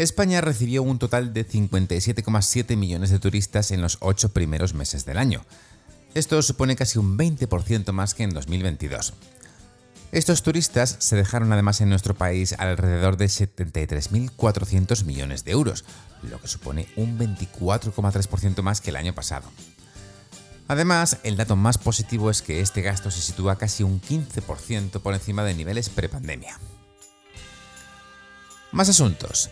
España recibió un total de 57,7 millones de turistas en los ocho primeros meses del año. Esto supone casi un 20% más que en 2022. Estos turistas se dejaron además en nuestro país alrededor de 73.400 millones de euros, lo que supone un 24,3% más que el año pasado. Además, el dato más positivo es que este gasto se sitúa casi un 15% por encima de niveles prepandemia. Más asuntos.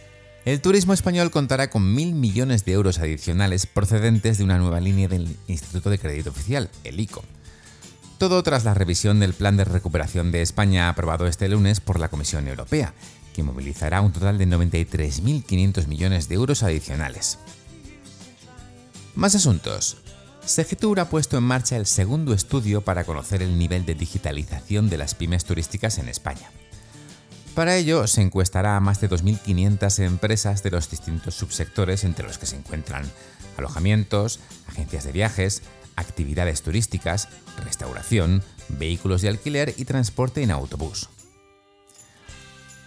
El turismo español contará con mil millones de euros adicionales procedentes de una nueva línea del Instituto de Crédito Oficial, el ICO. Todo tras la revisión del Plan de Recuperación de España aprobado este lunes por la Comisión Europea, que movilizará un total de 93.500 millones de euros adicionales. Más asuntos. Segitur ha puesto en marcha el segundo estudio para conocer el nivel de digitalización de las pymes turísticas en España. Para ello, se encuestará a más de 2.500 empresas de los distintos subsectores entre los que se encuentran alojamientos, agencias de viajes, actividades turísticas, restauración, vehículos de alquiler y transporte en autobús.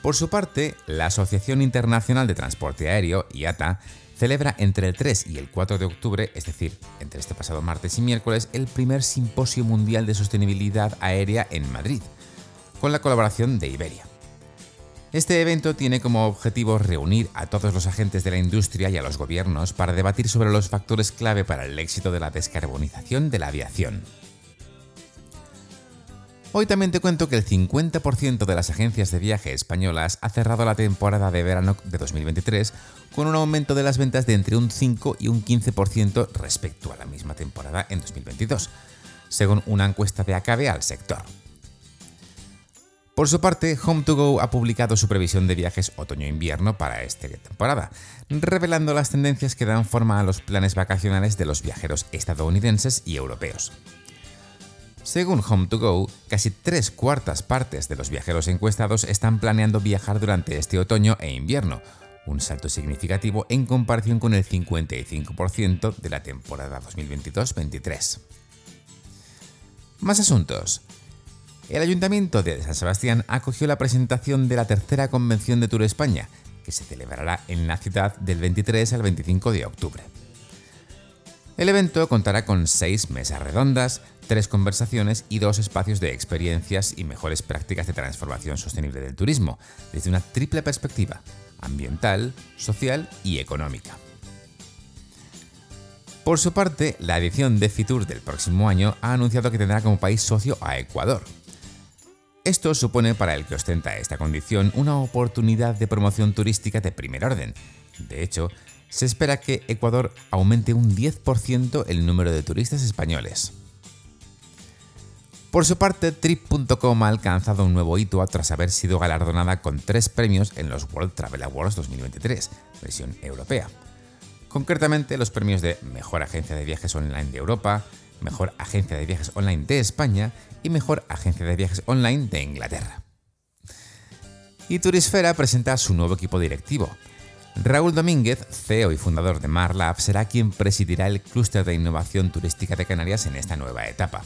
Por su parte, la Asociación Internacional de Transporte Aéreo, IATA, celebra entre el 3 y el 4 de octubre, es decir, entre este pasado martes y miércoles, el primer Simposio Mundial de Sostenibilidad Aérea en Madrid, con la colaboración de Iberia. Este evento tiene como objetivo reunir a todos los agentes de la industria y a los gobiernos para debatir sobre los factores clave para el éxito de la descarbonización de la aviación. Hoy también te cuento que el 50% de las agencias de viaje españolas ha cerrado la temporada de verano de 2023 con un aumento de las ventas de entre un 5 y un 15% respecto a la misma temporada en 2022, según una encuesta de Acabe al sector. Por su parte, Home2Go ha publicado su previsión de viajes otoño-invierno para esta temporada, revelando las tendencias que dan forma a los planes vacacionales de los viajeros estadounidenses y europeos. Según Home2Go, casi tres cuartas partes de los viajeros encuestados están planeando viajar durante este otoño e invierno, un salto significativo en comparación con el 55% de la temporada 2022-23. Más asuntos. El Ayuntamiento de San Sebastián acogió la presentación de la tercera convención de Tour España, que se celebrará en la ciudad del 23 al 25 de octubre. El evento contará con seis mesas redondas, tres conversaciones y dos espacios de experiencias y mejores prácticas de transformación sostenible del turismo, desde una triple perspectiva, ambiental, social y económica. Por su parte, la edición de Fitur del próximo año ha anunciado que tendrá como país socio a Ecuador, esto supone para el que ostenta esta condición una oportunidad de promoción turística de primer orden. De hecho, se espera que Ecuador aumente un 10% el número de turistas españoles. Por su parte, Trip.com ha alcanzado un nuevo hito tras haber sido galardonada con tres premios en los World Travel Awards 2023, versión europea. Concretamente, los premios de Mejor Agencia de Viajes Online de Europa, Mejor Agencia de Viajes Online de España y Mejor Agencia de Viajes Online de Inglaterra. Y Turisfera presenta su nuevo equipo directivo. Raúl Domínguez, CEO y fundador de MarLab, será quien presidirá el clúster de innovación turística de Canarias en esta nueva etapa.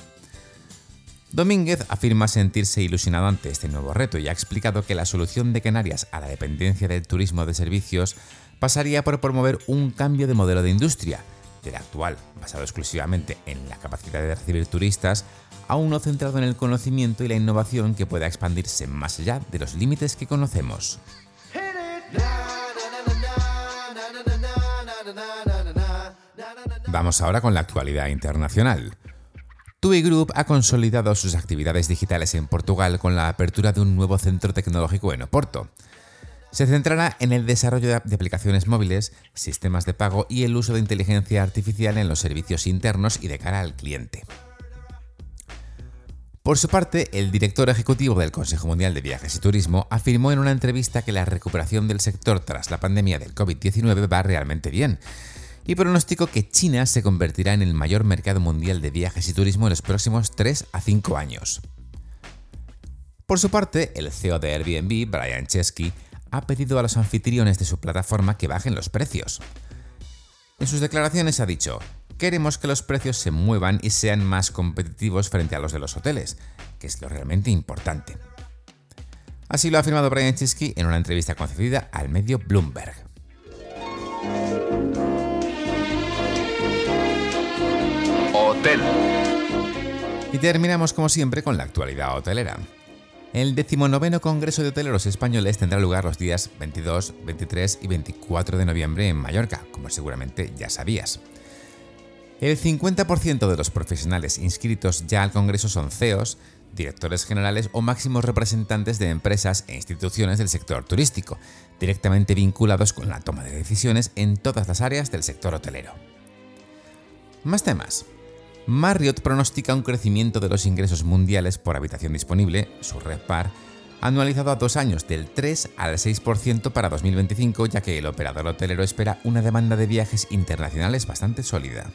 Domínguez afirma sentirse ilusionado ante este nuevo reto y ha explicado que la solución de Canarias a la dependencia del turismo de servicios pasaría por promover un cambio de modelo de industria, actual, basado exclusivamente en la capacidad de recibir turistas, a uno centrado en el conocimiento y la innovación que pueda expandirse más allá de los límites que conocemos. Vamos ahora con la actualidad internacional. TUI Group ha consolidado sus actividades digitales en Portugal con la apertura de un nuevo centro tecnológico en Oporto. Se centrará en el desarrollo de aplicaciones móviles, sistemas de pago y el uso de inteligencia artificial en los servicios internos y de cara al cliente. Por su parte, el director ejecutivo del Consejo Mundial de Viajes y Turismo afirmó en una entrevista que la recuperación del sector tras la pandemia del COVID-19 va realmente bien y pronostico que China se convertirá en el mayor mercado mundial de viajes y turismo en los próximos 3 a 5 años. Por su parte, el CEO de Airbnb, Brian Chesky, ha pedido a los anfitriones de su plataforma que bajen los precios. En sus declaraciones ha dicho, queremos que los precios se muevan y sean más competitivos frente a los de los hoteles, que es lo realmente importante. Así lo ha afirmado Brian Chesky en una entrevista concedida al medio Bloomberg. Hotel. Y terminamos como siempre con la actualidad hotelera. El decimonoveno Congreso de Hoteleros Españoles tendrá lugar los días 22, 23 y 24 de noviembre en Mallorca, como seguramente ya sabías. El 50% de los profesionales inscritos ya al Congreso son CEOs, directores generales o máximos representantes de empresas e instituciones del sector turístico, directamente vinculados con la toma de decisiones en todas las áreas del sector hotelero. Más temas. Marriott pronostica un crecimiento de los ingresos mundiales por habitación disponible, su RevPAR, anualizado a dos años del 3 al 6% para 2025, ya que el operador hotelero espera una demanda de viajes internacionales bastante sólida.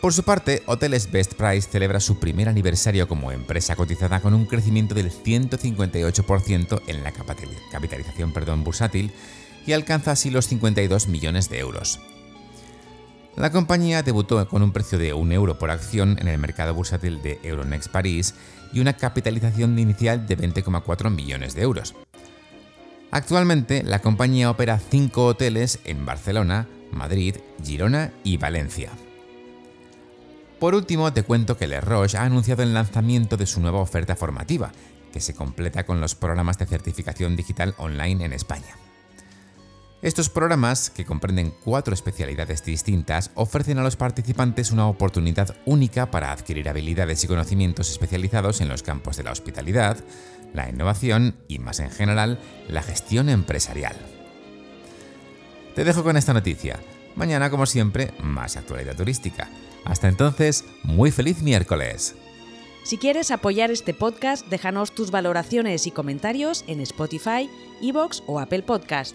Por su parte, Hoteles Best Price celebra su primer aniversario como empresa cotizada con un crecimiento del 158% en la capitalización perdón, bursátil y alcanza así los 52 millones de euros. La compañía debutó con un precio de un euro por acción en el mercado bursátil de Euronext París y una capitalización inicial de 20,4 millones de euros. Actualmente, la compañía opera cinco hoteles en Barcelona, Madrid, Girona y Valencia. Por último, te cuento que Le Roche ha anunciado el lanzamiento de su nueva oferta formativa, que se completa con los programas de certificación digital online en España. Estos programas, que comprenden cuatro especialidades distintas, ofrecen a los participantes una oportunidad única para adquirir habilidades y conocimientos especializados en los campos de la hospitalidad, la innovación y, más en general, la gestión empresarial. Te dejo con esta noticia. Mañana, como siempre, más actualidad turística. Hasta entonces, muy feliz miércoles. Si quieres apoyar este podcast, déjanos tus valoraciones y comentarios en Spotify, Evox o Apple Podcast.